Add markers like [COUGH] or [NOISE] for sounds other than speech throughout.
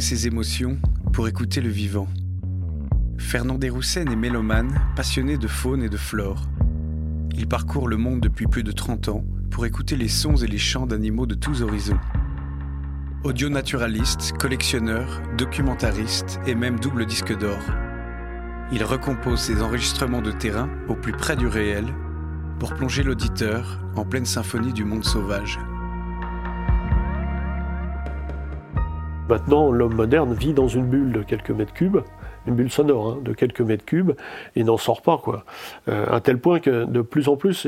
ses émotions pour écouter le vivant. Fernand Desroussen est mélomane, passionné de faune et de flore. Il parcourt le monde depuis plus de 30 ans pour écouter les sons et les chants d'animaux de tous horizons. Audio-naturaliste, collectionneur, documentariste et même double disque d'or. Il recompose ses enregistrements de terrain au plus près du réel pour plonger l'auditeur en pleine symphonie du monde sauvage. Maintenant, l'homme moderne vit dans une bulle de quelques mètres cubes, une bulle sonore hein, de quelques mètres cubes, et n'en sort pas. Quoi. Euh, à tel point que de plus en plus,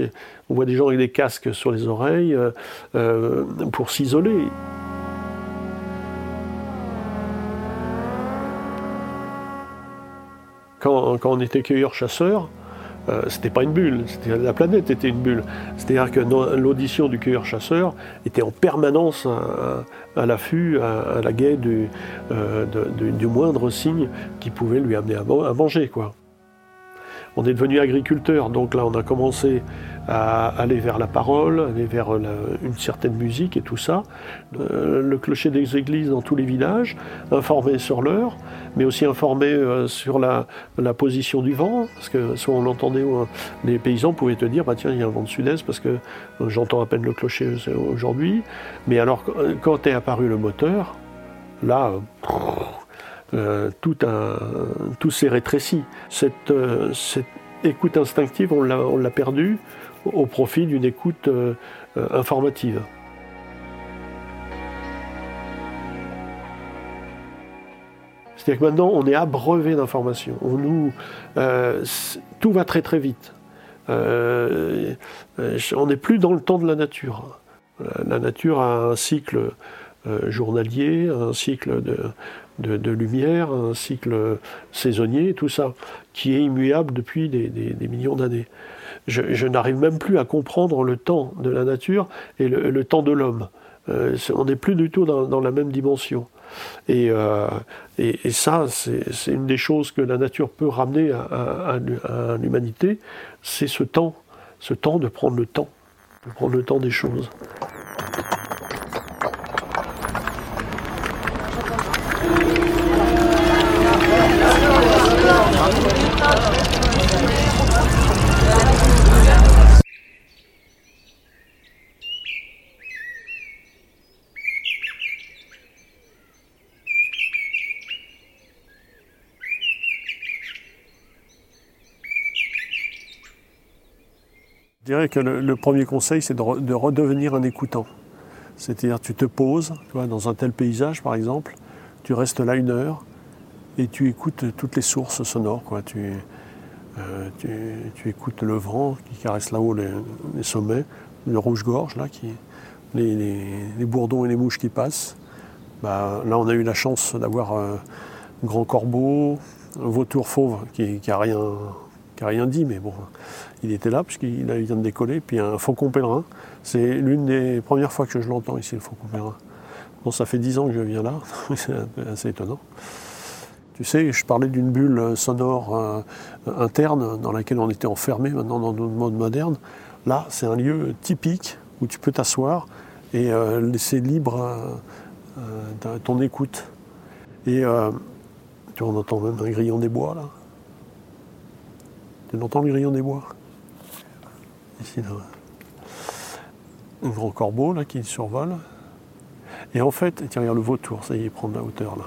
on voit des gens avec des casques sur les oreilles euh, euh, pour s'isoler. Quand, quand, on était cueilleur-chasseur, euh, c'était pas une bulle, la planète était une bulle. C'est-à-dire que l'audition du cueilleur-chasseur était en permanence à, l'affût, à, la guet du, moindre signe qui pouvait lui amener à, à manger. Quoi. On est devenu agriculteur, donc là on a commencé à aller vers la parole, aller vers une certaine musique et tout ça. Euh, le clocher des églises dans tous les villages, informer sur l'heure, mais aussi informer euh, sur la, position du vent, parce que soit on l'entendait, les paysans pouvaient te dire, bah tiens, il y a un vent de sud-est, parce que euh, j'entends à peine le clocher aujourd'hui. Mais alors, quand est apparu le moteur, là, tout, tout s'est rétréci. Cette, cette écoute instinctive, on l'a perdue au profit d'une écoute euh, euh, informative. C'est-à-dire que maintenant, on est abreuvé d'informations. Euh, tout va très très vite. on n'est plus dans le temps de la nature. La nature a un cycle journalier, un cycle de, lumière, un cycle saisonnier, tout ça, qui est immuable depuis des millions d'années je, n'arrive même plus à comprendre le temps de la nature et le, temps de l'homme. Euh, on n'est plus du tout dans, la même dimension. Et, euh, ça, c'est une des choses que la nature peut ramener à, à l'humanité, c'est ce temps, ce temps de prendre le temps, de prendre le temps des choses. Je dirais que le, premier conseil, c'est de, redevenir un écoutant. C'est-à-dire, tu te poses, dans un tel paysage par exemple, tu restes là une heure et tu écoutes toutes les sources sonores. Quoi. Tu, euh, tu, écoutes le vent qui caresse là-haut les, sommets, le rouge-gorge, là, qui, les, bourdons et les mouches qui passent. Bah, là, on a eu la chance d'avoir un grand corbeau, un vautour fauve qui n'a rien, rien dit, mais bon, il était là puisqu'il vient de décoller. Puis un faucon pèlerin. C'est l'une des premières fois que je l'entends ici, le faucon pèlerin. Bon, ça fait dix ans que je viens là, [LAUGHS] c'est assez étonnant. Tu sais, je parlais d'une bulle sonore euh, interne dans laquelle on était enfermé maintenant dans notre mode moderne. Là, c'est un lieu typique où tu peux t'asseoir et euh, laisser libre euh, ton écoute. Et tu en entends même un grillon des bois là. Tu le grillon des bois Ici, là. Un grand corbeau là qui survole. Et en fait, tiens, regarde le vautour, ça y est, il prend de la hauteur là.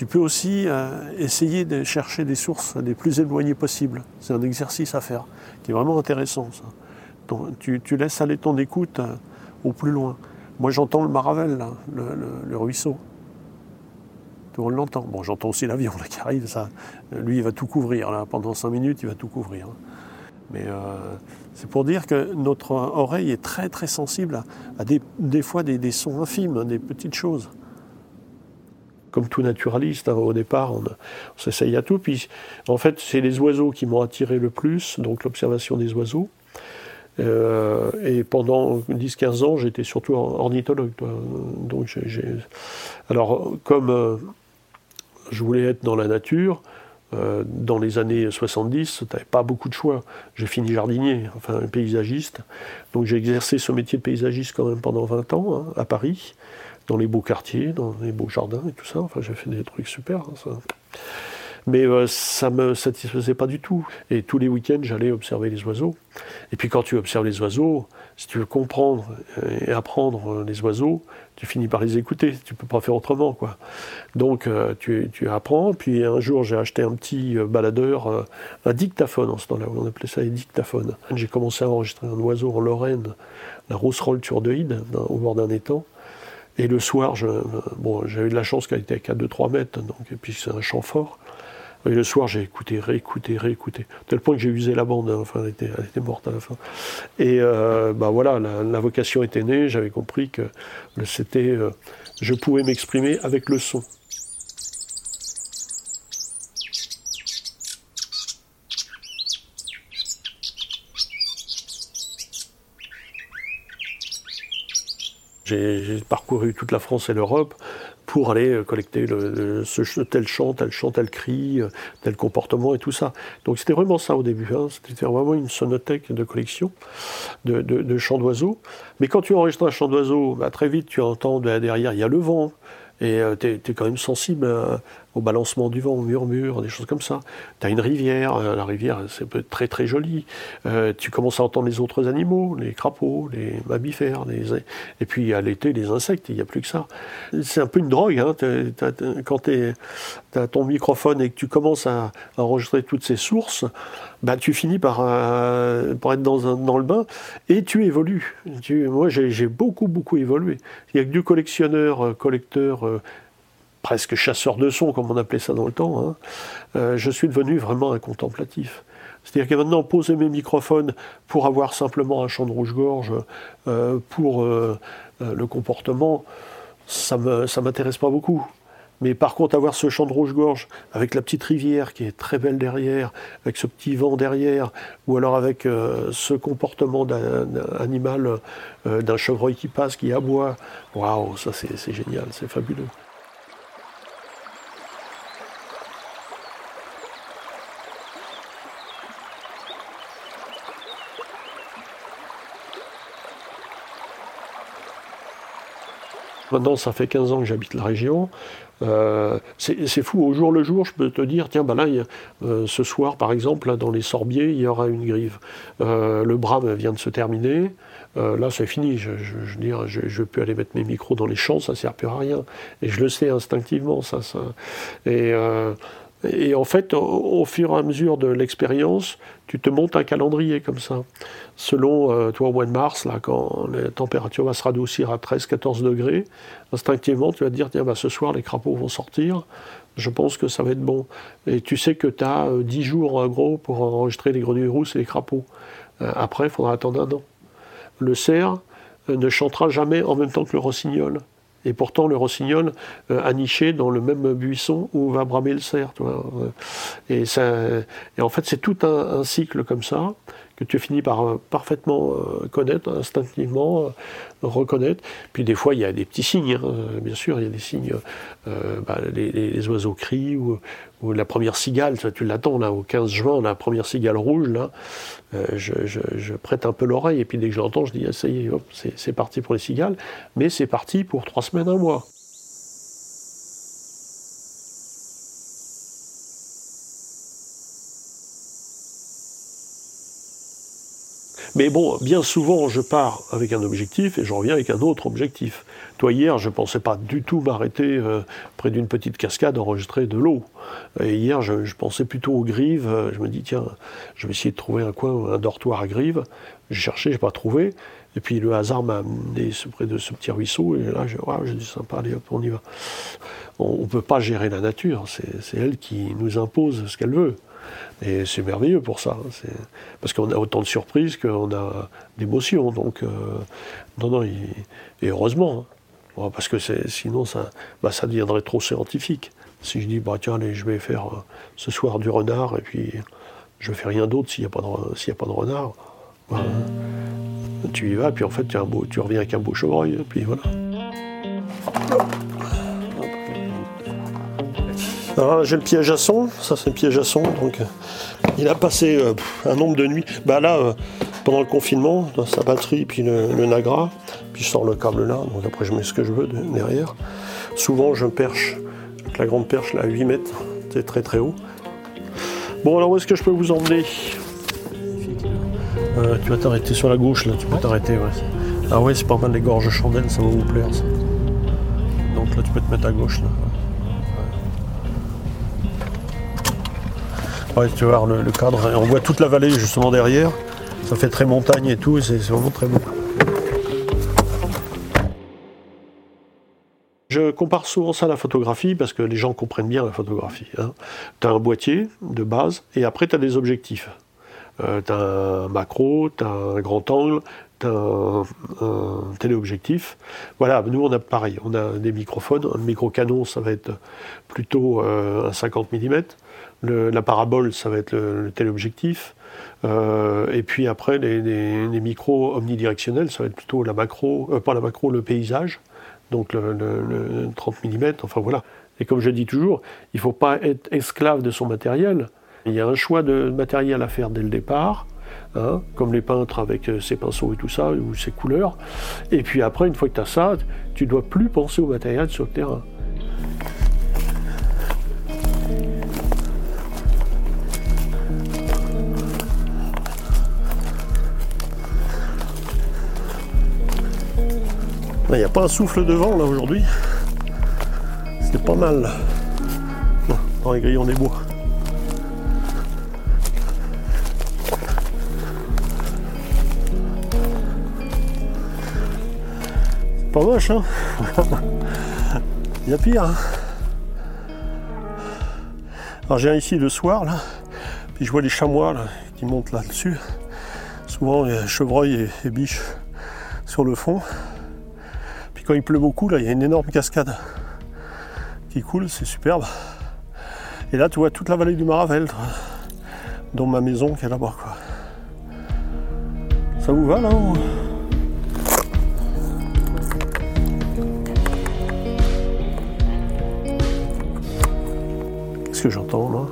Tu peux aussi euh, essayer de chercher des sources les plus éloignées possibles. C'est un exercice à faire qui est vraiment intéressant. Ça. tu, laisses aller ton écoute euh, au plus loin. Moi, j'entends le Maravel, là, le, ruisseau. Tout on l'entend. Bon, j'entends aussi l'avion qui arrive. Ça. Lui, il va tout couvrir. Là. Pendant cinq minutes, il va tout couvrir. Mais euh, c'est pour dire que notre oreille est très très sensible à, des, fois des, sons infimes, des petites choses. Comme tout naturaliste, hein, au départ, on, s'essaye à tout. Puis, en fait, c'est les oiseaux qui m'ont attiré le plus, donc l'observation des oiseaux. Euh, et pendant 10-15 ans, j'étais surtout ornithologue. Donc, Alors, comme euh, je voulais être dans la nature, euh, dans les années 70, tu n'avais pas beaucoup de choix. J'ai fini jardinier, enfin paysagiste. Donc j'ai exercé ce métier de paysagiste quand même pendant 20 ans hein, à Paris. dans les beaux quartiers, dans les beaux jardins et tout ça. Enfin, j'ai fait des trucs super. Hein. Mais euh, ça ne me satisfaisait pas du tout. Et tous les week-ends, j'allais observer les oiseaux. Et puis quand tu observes les oiseaux, si tu veux comprendre et apprendre les oiseaux, tu finis par les écouter. Tu ne peux pas faire autrement. Donc euh, tu, apprends. Puis un jour, j'ai acheté un petit euh, baladeur, un dictaphone en ce temps-là, on appelait ça un dictaphone. J'ai commencé à enregistrer un oiseau en Lorraine, la rousserolle turdoïde, au bord d'un étang. Et le soir, bon, j'ai eu de la chance qu'elle était à 4-2-3 mètres, donc, et puis c'est un champ fort. Et le soir, j'ai écouté, réécouté, réécouté, tel point que j'ai usé la bande, hein. enfin, elle était, morte à la fin. Et euh, bah voilà, la, vocation était née, j'avais compris que c'était, euh, je pouvais m'exprimer avec le son. J'ai parcouru toute la France et l'Europe pour aller euh, collecter le, ce, tel chant, tel chant, tel cri, euh, tel comportement et tout ça. Donc c'était vraiment ça au début. Hein. C'était vraiment une sonothèque de collection de, chants d'oiseaux. Mais quand tu enregistres un chant d'oiseau, bah, très vite tu entends derrière, il y a le vent. Et euh, tu es, quand même sensible au balancement du vent, au murmure, des choses comme ça. Tu as une rivière, euh, la rivière c'est très très joli. Euh, tu commences à entendre les autres animaux, les crapauds, les mammifères, les... et puis à l'été les insectes, il n'y a plus que ça. C'est un peu une drogue, hein. quand tu as ton microphone et que tu commences à, enregistrer toutes ces sources, bah, tu finis par, euh, être dans, dans, le bain et tu évolues. moi j'ai beaucoup beaucoup évolué. Il n'y a que du collectionneur, collecteur presque chasseur de sons, comme on appelait ça dans le temps, hein, euh, je suis devenu vraiment un contemplatif. C'est-à-dire que maintenant, poser mes microphones pour avoir simplement un chant de rouge-gorge, euh, pour euh, le comportement, ça ne m'intéresse pas beaucoup. Mais par contre, avoir ce champ de rouge-gorge, avec la petite rivière qui est très belle derrière, avec ce petit vent derrière, ou alors avec ce comportement d'un animal, d'un chevreuil qui passe, qui aboie, waouh, ça c'est génial, c'est fabuleux. Maintenant, ça fait 15 ans que j'habite la région. Euh, c'est fou, au jour le jour, je peux te dire, tiens, ben là, euh, ce soir, par exemple, dans les Sorbiers, il y aura une grive. Euh, le Brame vient de se terminer. là, c'est fini. Je, je, je, je, peux aller mettre mes micros dans les champs, ça ne sert plus à rien. Et je le sais instinctivement, ça. ça. Et et en fait, au, fur et à mesure de l'expérience, tu te montes un calendrier comme ça. Selon, euh, toi, au mois de mars, là, quand la température va se radoucir à 13-14 degrés, instinctivement, tu vas te dire, tiens, bah, ce soir, les crapauds vont sortir. Je pense que ça va être bon. Et tu sais que tu as 10 jours, en gros, pour enregistrer les grenouilles rousses et les crapauds. Euh, après, il faudra attendre un an. Le cerf euh, ne chantera jamais en même temps que le rossignol. Et pourtant, le rossignol euh, a niché dans le même buisson où va bramer le cerf. Et, ça, et en fait, c'est tout un, cycle comme ça que tu finis par euh, parfaitement euh, connaître, instinctivement reconnaître. Puis des fois, il y a des petits signes, hein. bien sûr, il y a des signes, bah, les, oiseaux crient, ou, la première cigale, tu l'attends là, au 15 juin, la première cigale rouge, là, je, prête un peu l'oreille, et puis dès que je l'entends, je dis, ah, ça y est, c'est parti pour les cigales, mais c'est parti pour trois semaines, un mois. Mais bon, bien souvent, je pars avec un objectif et je reviens avec un autre objectif. Toi, hier, je ne pensais pas du tout m'arrêter euh, près d'une petite cascade enregistrer de l'eau. Et hier, je, pensais plutôt aux grives. Je me dis, tiens, je vais essayer de trouver un coin, un dortoir à grives. J'ai cherché, je n'ai pas trouvé. Et puis le hasard m'a amené près de ce petit ruisseau. Et là, j'ai dit, sympa, allez hop, on y va. On ne peut pas gérer la nature. C'est elle qui nous impose ce qu'elle veut. Et c'est merveilleux pour ça. Parce qu'on a autant de surprises qu'on a d'émotions. Donc, euh, non, non, et, heureusement. Hein. Parce que sinon, ça, bah, ça deviendrait trop scientifique. Si je dis, bah, tiens, allez, je vais faire euh, ce soir du renard, et puis je ne fais rien d'autre s'il n'y a, pas de, a pas de renard, bah, tu y vas, puis en fait, tu, un beau, tu reviens avec un beau chevreuil, et puis voilà. Alors j'ai le piège à son, ça c'est le piège à son, donc euh, il a passé euh, un nombre de nuits. Bah là, euh, pendant le confinement, dans sa batterie, puis le, Nagra, puis je sors le câble là, donc après je mets ce que je veux derrière. Souvent je perche avec la grande perche là à 8 mètres, c'est très très haut. Bon alors où est-ce que je peux vous emmener? Tu vas t'arrêter sur la gauche là, tu peux t'arrêter ouais. Ah ouais c'est pas mal les gorges chandelles, ça va vous plaire. Donc là tu peux te mettre à gauche là. Ouais, tu le, cadre, on voit toute la vallée justement derrière. Ça fait très montagne et tout, c'est vraiment très beau. Je compare souvent ça à la photographie parce que les gens comprennent bien la photographie. Hein. Tu as un boîtier de base et après tu as des objectifs. Euh, tu as un macro, tu as un grand angle, tu as un, téléobjectif. Voilà, nous on a pareil, on a des microphones. Un micro-canon, ça va être plutôt euh, un 50 mm. La parabole, ça va être le, téléobjectif. Euh, et puis après, les, micros omnidirectionnels, ça va être plutôt la macro, pas la macro, le paysage donc le, 30 mm, enfin voilà. Et comme je dis toujours, il ne faut pas être esclave de son matériel. Il y a un choix de matériel à faire dès le départ, hein, comme les peintres avec euh, ses pinceaux et tout ça, ou ses couleurs. Et puis après, une fois que tu as ça, tu ne dois plus penser au matériel sur le terrain. Il n'y a pas un souffle de vent là aujourd'hui. C'est pas mal. Dans les grillons des bois. Pas moche hein [LAUGHS] Il y a pire. Hein Alors j'ai ici le soir là, puis je vois les chamois qui montent là-dessus. Souvent il y a chevreuil et biches sur le fond quand il pleut beaucoup, là, il y a une énorme cascade qui coule, c'est superbe. Et là, tu vois toute la vallée du Maravel, dans ma maison qui est là-bas. Quoi. Ça vous va là Qu'est-ce que j'entends là?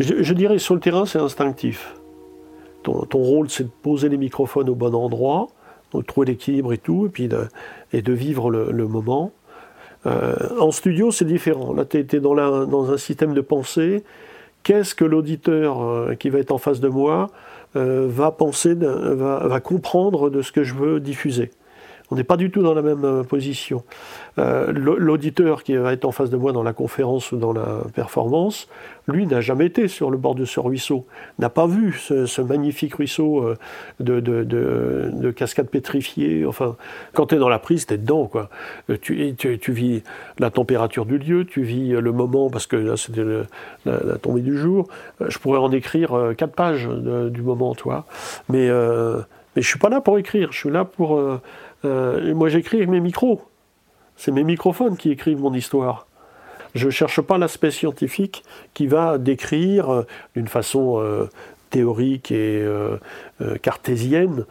Je dirais sur le terrain, c'est instinctif. Ton, rôle, c'est de poser les microphones au bon endroit, de trouver l'équilibre et tout, et de, et de vivre le, moment. Euh, en studio, c'est différent. Là, tu es, dans, dans, un système de pensée. Qu'est-ce que l'auditeur euh, qui va être en face de moi euh, va penser, va, comprendre de ce que je veux diffuser? On n'est pas du tout dans la même euh, position. Euh, l'auditeur qui va être en face de moi dans la conférence ou dans la performance, lui n'a jamais été sur le bord de ce ruisseau, n'a pas vu ce, magnifique ruisseau euh, de, cascade pétrifiée. Enfin, quand tu es dans la prise, tu es dedans. Quoi. Tu, vis la température du lieu, tu vis le moment, parce que là c'était la, tombée du jour. Je pourrais en écrire quatre pages du moment, toi. Mais, mais je suis pas là pour écrire, je suis là pour euh, moi j'écris mes micros. C'est mes microphones qui écrivent mon histoire. Je ne cherche pas l'aspect scientifique qui va décrire euh, d'une façon euh, théorique et cartésienne,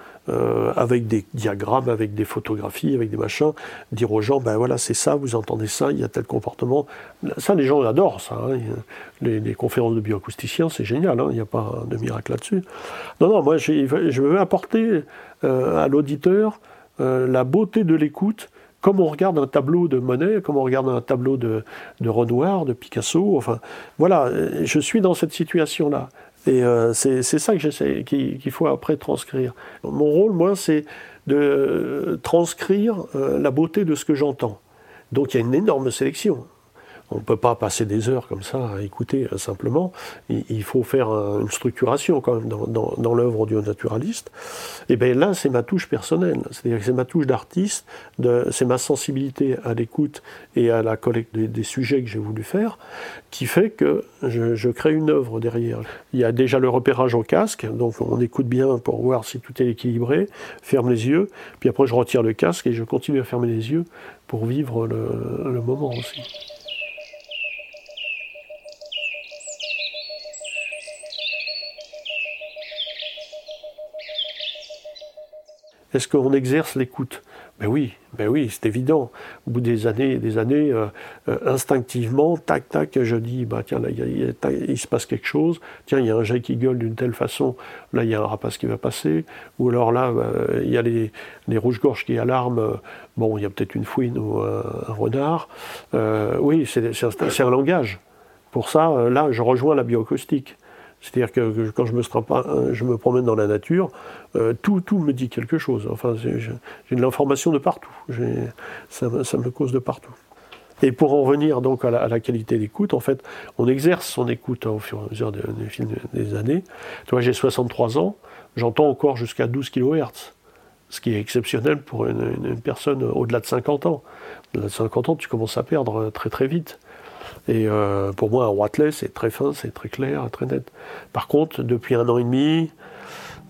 avec des diagrammes, avec des photographies, avec des machins, dire aux gens, ben voilà, c'est ça, vous entendez ça, il y a tel comportement. Ça, les gens adorent ça. Hein. Les, conférences de bioacousticiens, c'est génial, hein. il n'y a pas de miracle là-dessus. Non, non, moi, je veux apporter à l'auditeur euh, la beauté de l'écoute, comme on regarde un tableau de Monet, comme on regarde un tableau de, Renoir, de Picasso. Enfin, voilà, euh, je suis dans cette situation-là. Et euh, c'est ça qu'il faut après transcrire. Mon rôle, moi, c'est de transcrire la beauté de ce que j'entends. Donc il y a une énorme sélection. On ne peut pas passer des heures comme ça à écouter euh, simplement. Il, faut faire une structuration quand même dans, l'œuvre audio-naturaliste. Et bien là, c'est ma touche personnelle. C'est-à-dire que c'est ma touche d'artiste, c'est ma sensibilité à l'écoute et à la collecte des, sujets que j'ai voulu faire qui fait que je, crée une œuvre derrière. Il y a déjà le repérage au casque, donc on écoute bien pour voir si tout est équilibré, ferme les yeux, puis après je retire le casque et je continue à fermer les yeux pour vivre le moment aussi. Est-ce qu'on exerce l'écoute? Ben oui, ben oui, c'est évident. Au bout des années, des années, euh, euh, instinctivement, tac, tac, je dis, bah tiens, là, il, se passe quelque chose. Tiens, il y a un jet qui gueule d'une telle façon. Là, il y a un rapace qui va passer. Ou alors là, bah, il y a les, les rouges-gorges qui alarment. Bon, il y a peut-être une fouine ou un, renard. oui, c'est un langage. Pour ça, là, je rejoins la bioacoustique. C'est-à-dire que, quand je me, euh, je me, promène dans la nature, euh, tout, me dit quelque chose. Enfin, j'ai de l'information de partout. Ça, me cause de partout. Et pour en revenir donc à la, qualité d'écoute, en fait, on exerce son écoute au fur et à mesure des, des années. Tu vois, j'ai 63 ans, j'entends encore jusqu'à 12 kHz, ce qui est exceptionnel pour une, une personne au-delà de 50 ans. Au-delà de 50 ans, tu commences à perdre très très vite. Et euh, pour moi, un Wattlet, c'est très fin, c'est très clair, très net. Par contre, depuis un an et demi,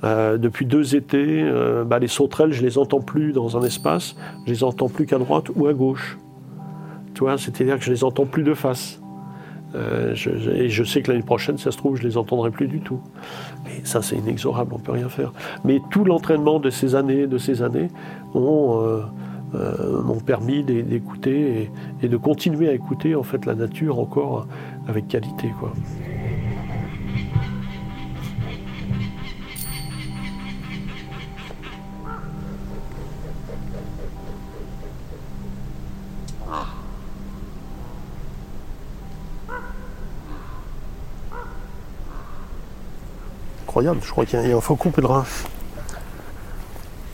euh, depuis deux étés, euh, bah, les sauterelles, je les entends plus dans un espace, je les entends plus qu'à droite ou à gauche. Tu vois, c'est-à-dire que je les entends plus de face. et je sais que l'année prochaine, ça se trouve, je les entendrai plus du tout. Mais ça, c'est inexorable, on peut rien faire. Mais tout l'entraînement de ces années, de ces années, ont euh, m'ont permis d'écouter et, de continuer à écouter en fait la nature encore avec qualité quoi. Incroyable, je crois qu'il y a un faucon pèlerin.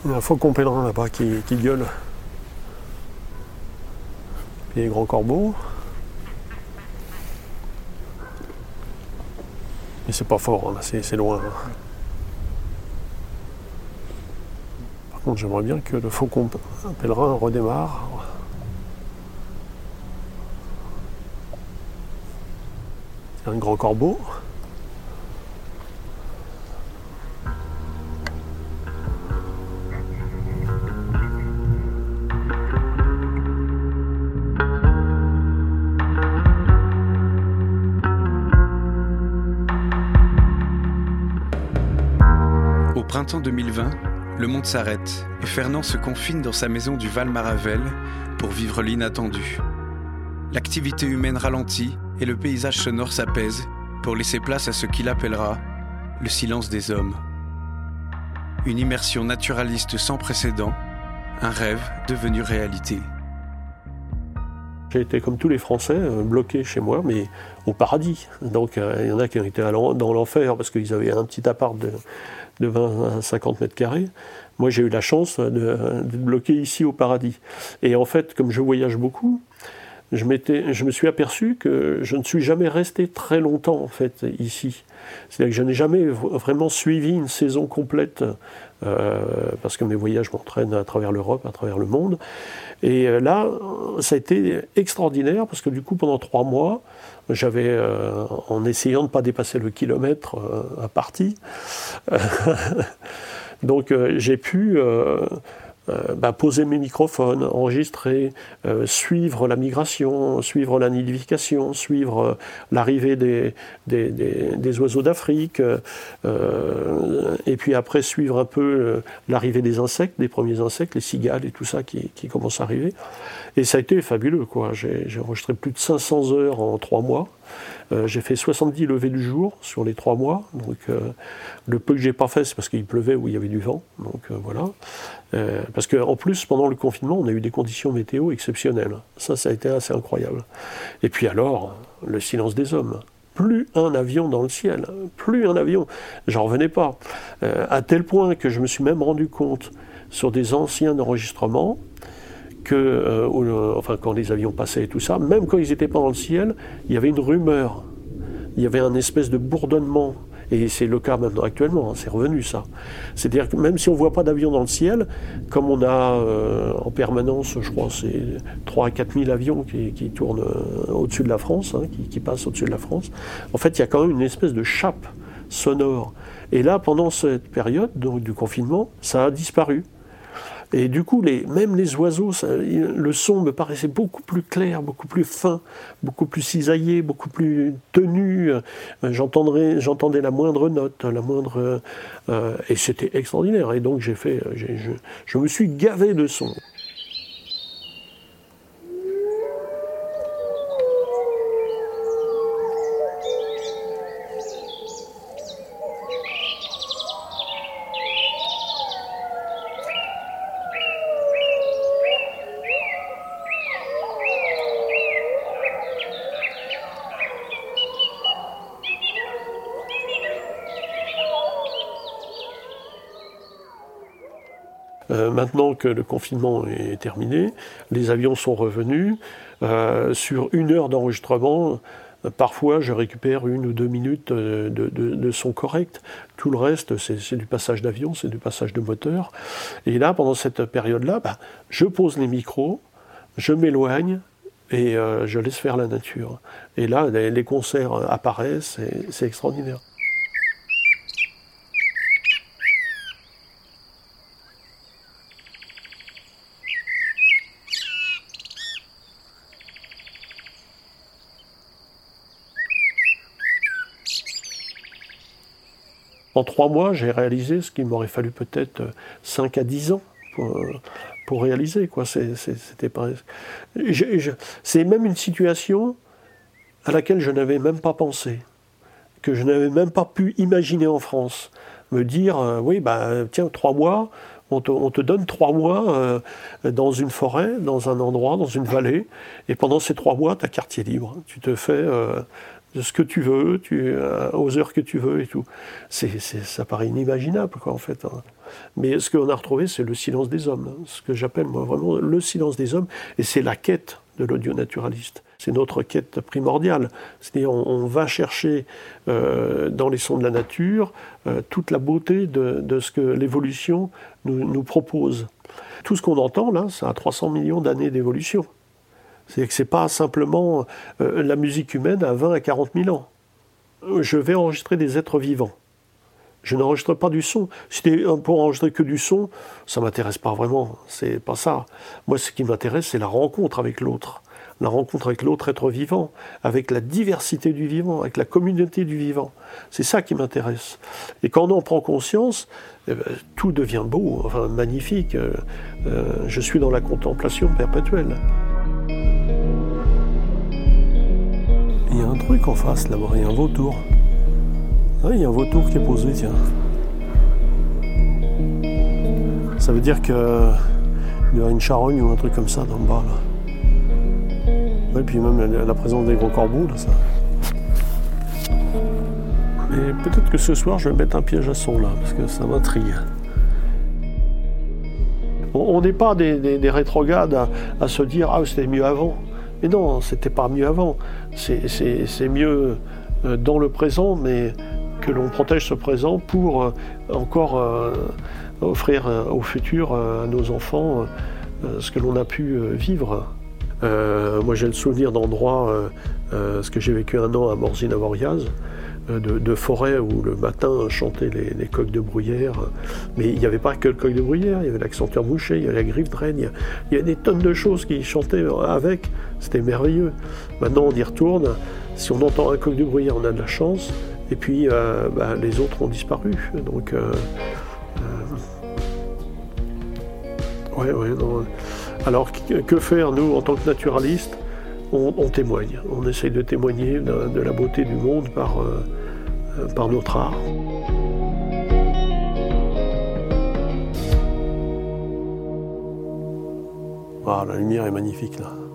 Il y a un faucon pèlerin là-bas qui gueule grands corbeaux. Mais c'est pas fort, hein, c'est loin. Hein. Par contre, j'aimerais bien que le faucon pèlerin redémarre. Un grand corbeau. Printemps 2020, le monde s'arrête et Fernand se confine dans sa maison du Val-Maravel pour vivre l'inattendu. L'activité humaine ralentit et le paysage sonore s'apaise pour laisser place à ce qu'il appellera le silence des hommes. Une immersion naturaliste sans précédent, un rêve devenu réalité. J'ai été comme tous les Français, euh, bloqué chez moi, mais au paradis. Donc euh, il y en a qui ont été dans l'enfer parce qu'ils avaient un petit appart de, de 20 à 50 mètres carrés. Moi, j'ai eu la chance d'être bloqué ici au paradis. Et en fait, comme je voyage beaucoup, je, me suis aperçu que je ne suis jamais resté très longtemps en fait ici. C'est-à-dire que je n'ai jamais vraiment suivi une saison complète euh, parce que mes voyages m'entraînent à travers l'Europe, à travers le monde. Et euh, là, ça a été extraordinaire parce que du coup, pendant trois mois, j'avais, euh, en essayant de ne pas dépasser le kilomètre à partie, [LAUGHS] donc j'ai pu euh, bah, poser mes microphones, enregistrer, euh, suivre la migration, suivre la nidification, suivre euh, l'arrivée des, des, oiseaux d'Afrique, et puis après suivre un peu l'arrivée des insectes, des premiers insectes, les cigales et tout ça qui, qui commence à arriver. Et ça a été fabuleux, quoi. J'ai enregistré plus de 500 heures en trois mois. J'ai fait 70 levées du jour sur les trois mois. Donc, le peu que j'ai pas fait, c'est parce qu'il pleuvait ou il y avait du vent. Donc voilà. Parce qu'en plus, pendant le confinement, on a eu des conditions météo exceptionnelles. Ça, ça a été assez incroyable. Et puis alors, le silence des hommes plus un avion dans le ciel, plus un avion. J'en revenais pas. à tel point que je me suis même rendu compte sur des anciens enregistrements que, euh, euh, quand les avions passaient et tout ça, même quand ils n'étaient pas dans le ciel, il y avait une rumeur, il y avait un espèce de bourdonnement. Et c'est le cas maintenant actuellement, hein, c'est revenu ça. C'est-à-dire que même si on ne voit pas d'avion dans le ciel, comme on a euh, en permanence, je crois, c'est 3 à 4 000 avions qui, tournent au-dessus de la France, hein, qui, passent au-dessus de la France, en fait, il y a quand même une espèce de chape sonore. Et là, pendant cette période du confinement, ça a disparu. Et du coup, les, même les oiseaux, le son me paraissait beaucoup plus clair, beaucoup plus fin, beaucoup plus cisaillé, beaucoup plus tenu. Euh, j'entendais la moindre note, la moindre. Euh, et c'était extraordinaire. Et donc, j'ai fait. je, je me suis gavé de sons. Euh, maintenant que le confinement est terminé, les avions sont revenus. Euh, sur une heure d'enregistrement, parfois je récupère une ou deux minutes de, son correct. Tout le reste, c'est du passage d'avion, c'est du passage de moteur. Et là, pendant cette période-là, bah, je pose les micros, je m'éloigne, et euh, je laisse faire la nature. Et là, les concerts apparaissent, c'est extraordinaire. En trois mois, j'ai réalisé ce qu'il m'aurait fallu peut-être 5 à 10 ans pour, réaliser. Quoi. C'était. C'est même une situation à laquelle je n'avais même pas pensé, que je n'avais même pas pu imaginer en France. Me dire, euh, oui, bah, tiens, trois mois, on te, donne trois mois euh, dans une forêt, dans un endroit, dans une vallée, et pendant ces trois mois, tu as quartier libre. Tu te fais euh, de ce que tu veux, tu, euh, aux heures que tu veux et tout. C'est, ça paraît inimaginable, quoi, en fait. Hein. Mais ce qu'on a retrouvé, c'est le silence des hommes. Hein. Ce que j'appelle, moi, vraiment le silence des hommes. Et c'est la quête de l'audio naturaliste. C'est notre quête primordiale. C'est-à-dire, on, va chercher euh, dans les sons de la nature euh, toute la beauté de, ce que l'évolution nous, nous propose. Tout ce qu'on entend, là, ça a 300 millions d'années d'évolution. C'est que ce n'est pas simplement euh, la musique humaine à 20 à 40 000 ans. Je vais enregistrer des êtres vivants. Je n'enregistre pas du son. Si c'était pour enregistrer que du son, ça m'intéresse pas vraiment. C'est pas ça. Moi, ce qui m'intéresse, c'est la rencontre avec l'autre. La rencontre avec l'autre être vivant, avec la diversité du vivant, avec la communauté du vivant. C'est ça qui m'intéresse. Et quand on en prend conscience, eh ben, tout devient beau, enfin magnifique. Euh, euh, je suis dans la contemplation perpétuelle. Un truc en face là-bas, il y a un vautour. Ah, il y a un vautour qui est posé, tiens. Ça veut dire qu'il y a une charogne ou un truc comme ça dans le bas là. Et puis même la présence des gros corbeaux là, ça. Et peut-être que ce soir je vais mettre un piège à son là, parce que ça m'intrigue. On n'est pas des, rétrogrades à, se dire ah c'était mieux avant. Mais non, c'était pas mieux avant. C'est mieux euh, dans le présent, mais que l'on protège ce présent pour euh, encore euh, offrir au futur à nos enfants ce que l'on a pu vivre. moi j'ai le souvenir d'endroits, ce que j'ai vécu un an à Morzine-Avoriaz, de, forêt où le matin chantaient les, coqs de bruyère. Mais il n'y avait pas que le coq de bruyère, il y avait l'accenture mouché, il y avait la griffe de règne, il y a des tonnes de choses qui chantaient avec. C'était merveilleux. Maintenant, on y retourne. Si on entend un coq de bruyère, on a de la chance. Et puis, euh, bah, les autres ont disparu. Donc, euh, euh, ouais, ouais. Alors, que faire, nous, en tant que naturalistes? On, témoigne. On essaye de témoigner de, la beauté du monde par, par notre art. La lumière est magnifique là.